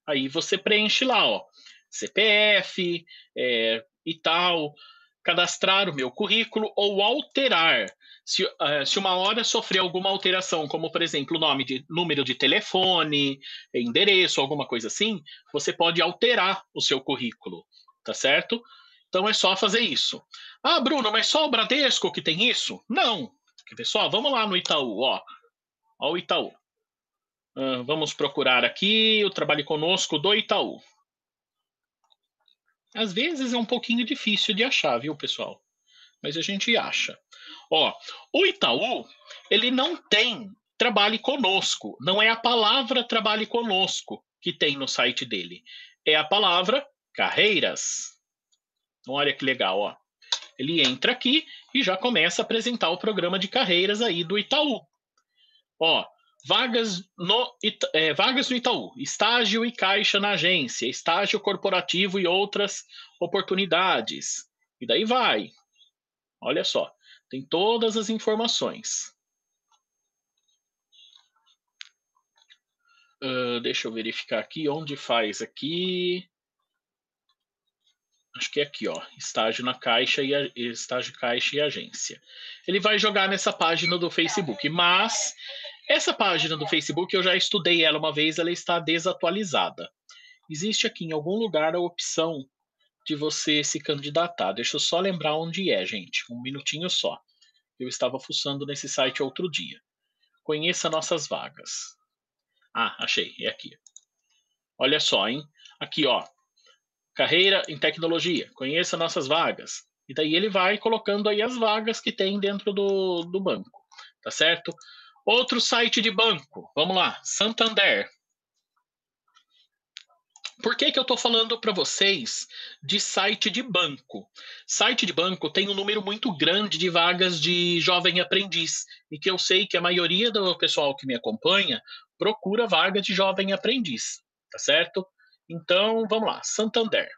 Aí você preenche lá, ó, CPF é, e tal, cadastrar o meu currículo ou alterar. Se, uh, se uma hora sofrer alguma alteração, como por exemplo, nome de número de telefone, endereço, alguma coisa assim, você pode alterar o seu currículo, tá certo? Então é só fazer isso. Ah, Bruno, mas só o Bradesco que tem isso? Não. Só? Vamos lá no Itaú, ó. Ó o Itaú. Uh, vamos procurar aqui o trabalho conosco do Itaú. Às vezes é um pouquinho difícil de achar, viu, pessoal? Mas a gente acha. Ó, o Itaú, ele não tem trabalhe conosco. Não é a palavra trabalhe conosco que tem no site dele. É a palavra carreiras. Olha que legal, ó. Ele entra aqui e já começa a apresentar o programa de carreiras aí do Itaú. Ó, Vagas no, é, vagas no Itaú, estágio e caixa na agência, estágio corporativo e outras oportunidades. E daí vai. Olha só, tem todas as informações. Uh, deixa eu verificar aqui onde faz aqui. Acho que é aqui, ó. Estágio na caixa e a, estágio caixa e agência. Ele vai jogar nessa página do Facebook, mas essa página do Facebook, eu já estudei ela uma vez, ela está desatualizada. Existe aqui em algum lugar a opção de você se candidatar. Deixa eu só lembrar onde é, gente. Um minutinho só. Eu estava fuçando nesse site outro dia. Conheça nossas vagas. Ah, achei. É aqui. Olha só, hein? Aqui, ó. Carreira em tecnologia. Conheça nossas vagas. E daí ele vai colocando aí as vagas que tem dentro do, do banco. Tá certo? Outro site de banco, vamos lá, Santander. Por que, que eu estou falando para vocês de site de banco? Site de banco tem um número muito grande de vagas de jovem aprendiz, e que eu sei que a maioria do pessoal que me acompanha procura vaga de jovem aprendiz, tá certo? Então, vamos lá, Santander.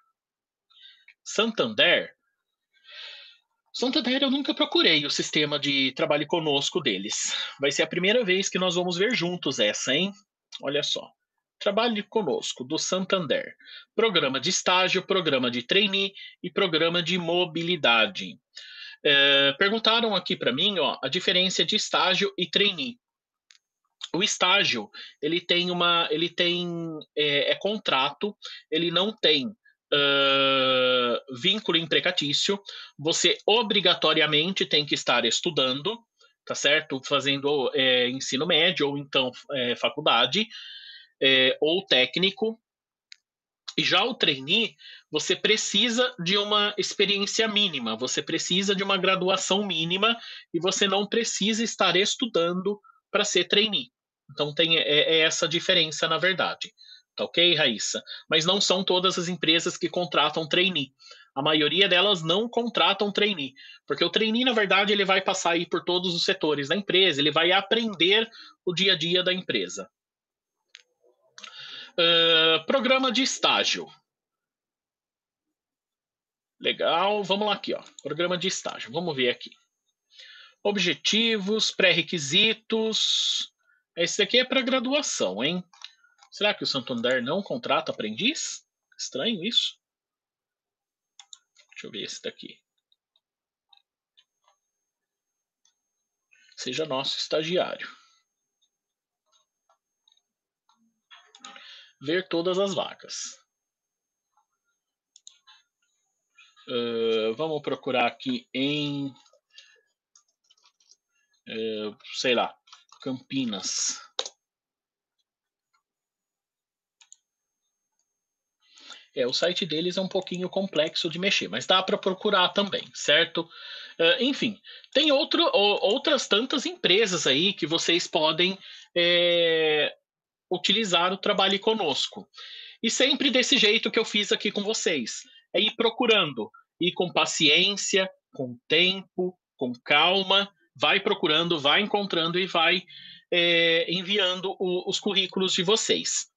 Santander Santander eu nunca procurei o sistema de trabalho conosco deles. Vai ser a primeira vez que nós vamos ver juntos essa, hein? Olha só. Trabalhe conosco, do Santander. Programa de estágio, programa de trainee e programa de mobilidade. É, perguntaram aqui para mim ó, a diferença de estágio e trainee. O estágio ele tem uma, ele tem é, é contrato, ele não tem uh, vínculo empregatício, você obrigatoriamente tem que estar estudando, tá certo? Fazendo é, ensino médio ou então é, faculdade é, ou técnico. E já o trainee, você precisa de uma experiência mínima, você precisa de uma graduação mínima e você não precisa estar estudando para ser trainee. Então tem é, é essa diferença na verdade. Tá ok, Raíssa? Mas não são todas as empresas que contratam trainee. A maioria delas não contratam trainee, porque o trainee, na verdade, ele vai passar aí por todos os setores da empresa, ele vai aprender o dia a dia da empresa. Uh, programa de estágio. Legal, vamos lá aqui, ó. Programa de estágio. Vamos ver aqui. Objetivos, pré-requisitos. Esse aqui é para graduação, hein? Será que o Santander não contrata aprendiz? Estranho isso. Deixa eu ver esse daqui. Seja nosso estagiário. Ver todas as vagas. Uh, vamos procurar aqui em, uh, sei lá, Campinas. É, o site deles é um pouquinho complexo de mexer, mas dá para procurar também, certo? Uh, enfim, tem outro, outras tantas empresas aí que vocês podem é, utilizar o trabalho conosco. E sempre desse jeito que eu fiz aqui com vocês. É ir procurando, ir com paciência, com tempo, com calma, vai procurando, vai encontrando e vai é, enviando o, os currículos de vocês.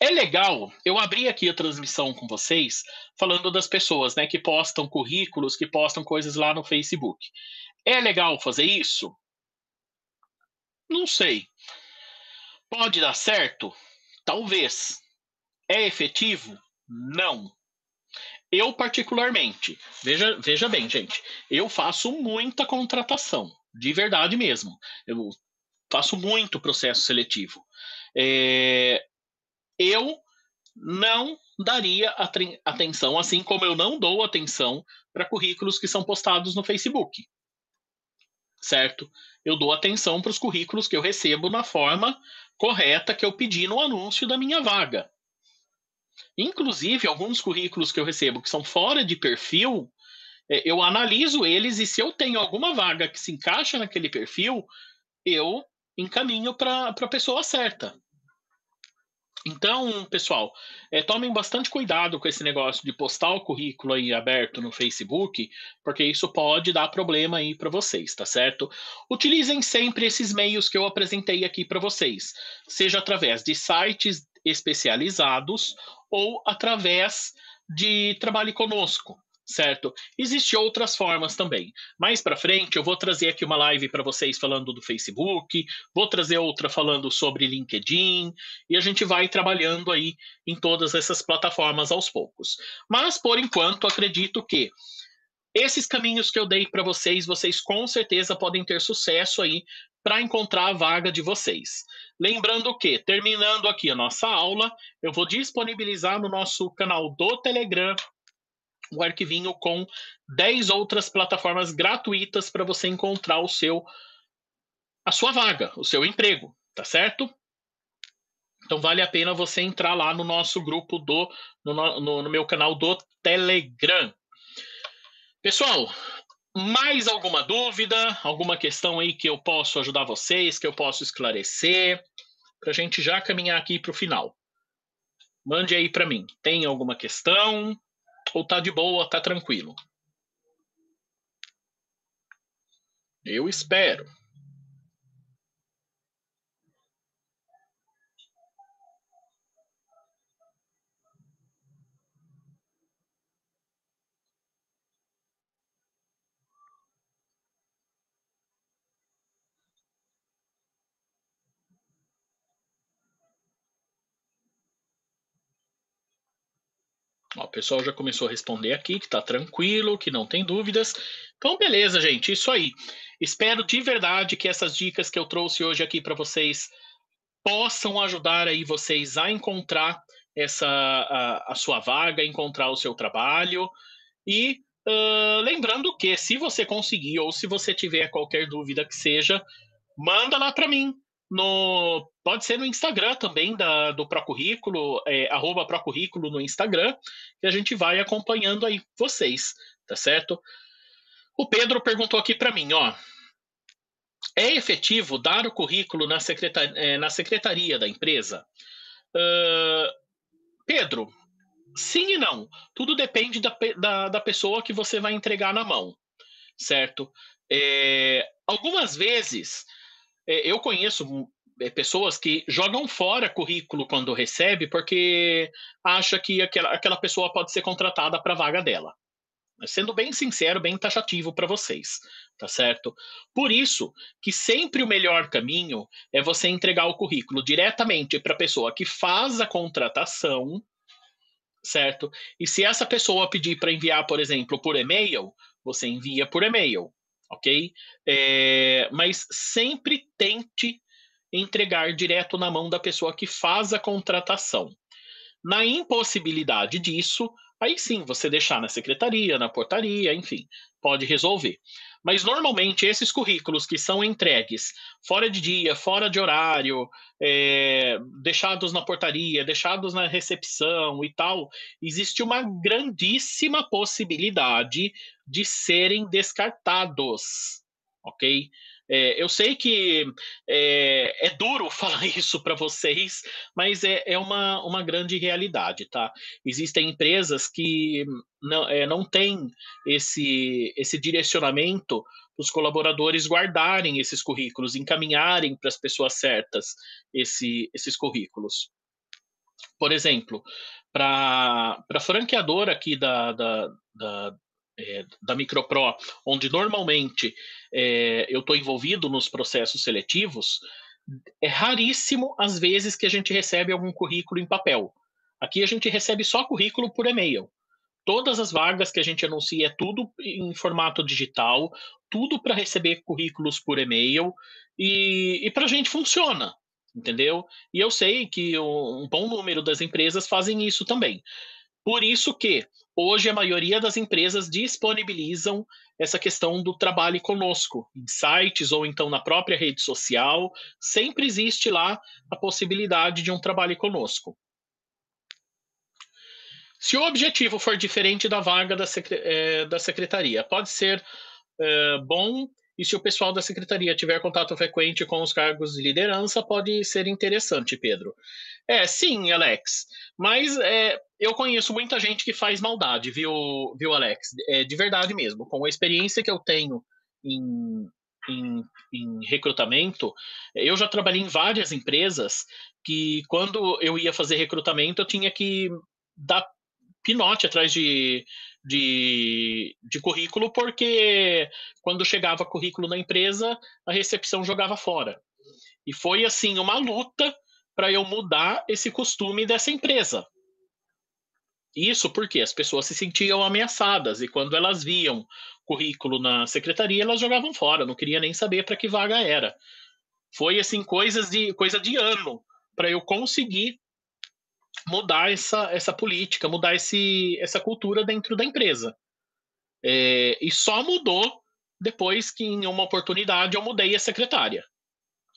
É legal, eu abri aqui a transmissão com vocês falando das pessoas né, que postam currículos, que postam coisas lá no Facebook. É legal fazer isso? Não sei. Pode dar certo? Talvez. É efetivo? Não. Eu, particularmente, veja, veja bem, gente, eu faço muita contratação, de verdade mesmo. Eu faço muito processo seletivo. É, eu não daria atenção, assim como eu não dou atenção para currículos que são postados no Facebook. Certo? Eu dou atenção para os currículos que eu recebo na forma correta que eu pedi no anúncio da minha vaga. Inclusive, alguns currículos que eu recebo que são fora de perfil, é, eu analiso eles e se eu tenho alguma vaga que se encaixa naquele perfil, eu encaminho para a pessoa certa. Então, pessoal, é, tomem bastante cuidado com esse negócio de postar o currículo aí aberto no Facebook, porque isso pode dar problema aí para vocês, tá certo? Utilizem sempre esses meios que eu apresentei aqui para vocês, seja através de sites especializados ou através de trabalhe conosco certo? Existem outras formas também. Mais para frente, eu vou trazer aqui uma live para vocês falando do Facebook, vou trazer outra falando sobre LinkedIn, e a gente vai trabalhando aí em todas essas plataformas aos poucos. Mas, por enquanto, acredito que esses caminhos que eu dei para vocês, vocês com certeza podem ter sucesso aí para encontrar a vaga de vocês. Lembrando que, terminando aqui a nossa aula, eu vou disponibilizar no nosso canal do Telegram um arquivinho com 10 outras plataformas gratuitas para você encontrar o seu a sua vaga, o seu emprego, tá certo? Então vale a pena você entrar lá no nosso grupo do no, no, no meu canal do Telegram. Pessoal, mais alguma dúvida, alguma questão aí que eu posso ajudar vocês, que eu posso esclarecer, para a gente já caminhar aqui para o final. Mande aí para mim. Tem alguma questão? Ou tá de boa, tá tranquilo? Eu espero. Ó, o pessoal já começou a responder aqui que está tranquilo, que não tem dúvidas. Então, beleza, gente, isso aí. Espero de verdade que essas dicas que eu trouxe hoje aqui para vocês possam ajudar aí vocês a encontrar essa a, a sua vaga, encontrar o seu trabalho e uh, lembrando que se você conseguir ou se você tiver qualquer dúvida que seja, manda lá para mim no pode ser no Instagram também da, do Procurrículo, é, arroba Procurrículo no Instagram, que a gente vai acompanhando aí vocês, tá certo? O Pedro perguntou aqui para mim, ó, é efetivo dar o currículo na, secretar, é, na secretaria da empresa? Uh, Pedro, sim e não. Tudo depende da, da, da, pessoa que você vai entregar na mão, certo? É, algumas vezes eu conheço é, pessoas que jogam fora currículo quando recebe porque acha que aquela, aquela pessoa pode ser contratada para a vaga dela. Sendo bem sincero, bem taxativo para vocês, tá certo? Por isso que sempre o melhor caminho é você entregar o currículo diretamente para a pessoa que faz a contratação, certo? E se essa pessoa pedir para enviar, por exemplo, por e-mail, você envia por e-mail ok? É, mas sempre tente entregar direto na mão da pessoa que faz a contratação. Na impossibilidade disso, aí sim você deixar na secretaria, na portaria, enfim, pode resolver. Mas normalmente esses currículos que são entregues fora de dia, fora de horário, é, deixados na portaria, deixados na recepção e tal, existe uma grandíssima possibilidade de serem descartados, ok? É, eu sei que é, é, duro falar isso para vocês, mas é, é, uma, uma grande realidade, tá? Existem empresas que não, é, não têm esse, esse direcionamento os colaboradores guardarem esses currículos, encaminharem para as pessoas certas esse, esses currículos. Por exemplo, para a franqueadora aqui da, da, da é, da Micropro, onde normalmente é, eu estou envolvido nos processos seletivos, é raríssimo as vezes que a gente recebe algum currículo em papel. Aqui a gente recebe só currículo por e-mail. Todas as vagas que a gente anuncia é tudo em formato digital, tudo para receber currículos por e-mail e, e para a gente funciona, entendeu? E eu sei que um bom número das empresas fazem isso também. Por isso que hoje a maioria das empresas disponibilizam essa questão do trabalho conosco, em sites ou então na própria rede social, sempre existe lá a possibilidade de um trabalho conosco. Se o objetivo for diferente da vaga da, é, da secretaria, pode ser é, bom e se o pessoal da secretaria tiver contato frequente com os cargos de liderança, pode ser interessante, Pedro. É, sim, Alex. Mas é, eu conheço muita gente que faz maldade, viu, viu Alex? É, de verdade mesmo. Com a experiência que eu tenho em, em, em recrutamento, eu já trabalhei em várias empresas que, quando eu ia fazer recrutamento, eu tinha que dar pinote atrás de, de, de currículo, porque quando chegava currículo na empresa, a recepção jogava fora. E foi assim uma luta para eu mudar esse costume dessa empresa. Isso porque as pessoas se sentiam ameaçadas e quando elas viam currículo na secretaria, elas jogavam fora, não queria nem saber para que vaga era. Foi assim coisas de coisa de ano para eu conseguir mudar essa, essa política, mudar esse, essa cultura dentro da empresa. É, e só mudou depois que, em uma oportunidade, eu mudei a secretária.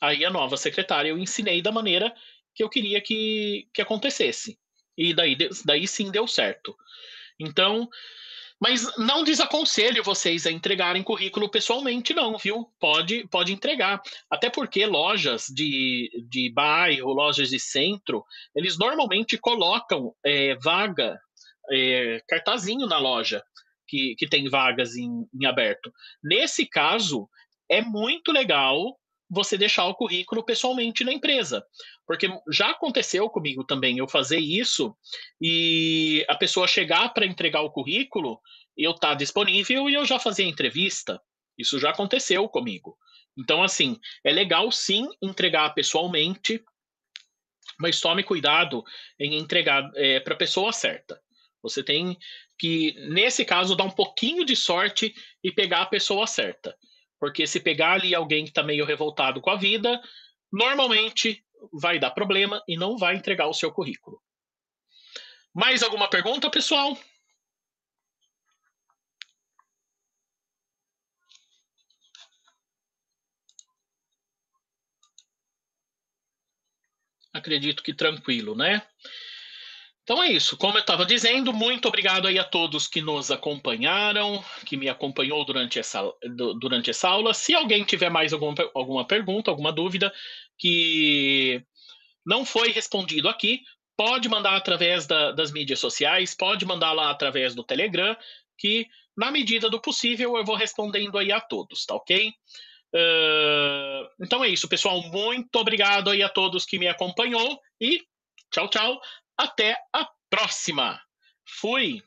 Aí, a nova secretária eu ensinei da maneira que eu queria que, que acontecesse. E daí, daí sim deu certo. Então, mas não desaconselho vocês a entregarem currículo pessoalmente, não, viu? Pode, pode entregar. Até porque lojas de, de bairro, lojas de centro, eles normalmente colocam é, vaga, é, cartazinho na loja, que, que tem vagas em, em aberto. Nesse caso, é muito legal você deixar o currículo pessoalmente na empresa. Porque já aconteceu comigo também eu fazer isso e a pessoa chegar para entregar o currículo, eu estar tá disponível e eu já fazer a entrevista. Isso já aconteceu comigo. Então, assim, é legal sim entregar pessoalmente, mas tome cuidado em entregar é, para a pessoa certa. Você tem que, nesse caso, dar um pouquinho de sorte e pegar a pessoa certa. Porque se pegar ali alguém que está meio revoltado com a vida, normalmente vai dar problema e não vai entregar o seu currículo. Mais alguma pergunta, pessoal? Acredito que tranquilo, né? Então é isso. Como eu estava dizendo, muito obrigado aí a todos que nos acompanharam, que me acompanhou durante essa, durante essa aula. Se alguém tiver mais alguma, alguma pergunta, alguma dúvida que não foi respondido aqui, pode mandar através da, das mídias sociais, pode mandar lá através do Telegram, que na medida do possível eu vou respondendo aí a todos, tá ok? Uh, então é isso, pessoal. Muito obrigado aí a todos que me acompanhou e tchau, tchau. Até a próxima. Fui!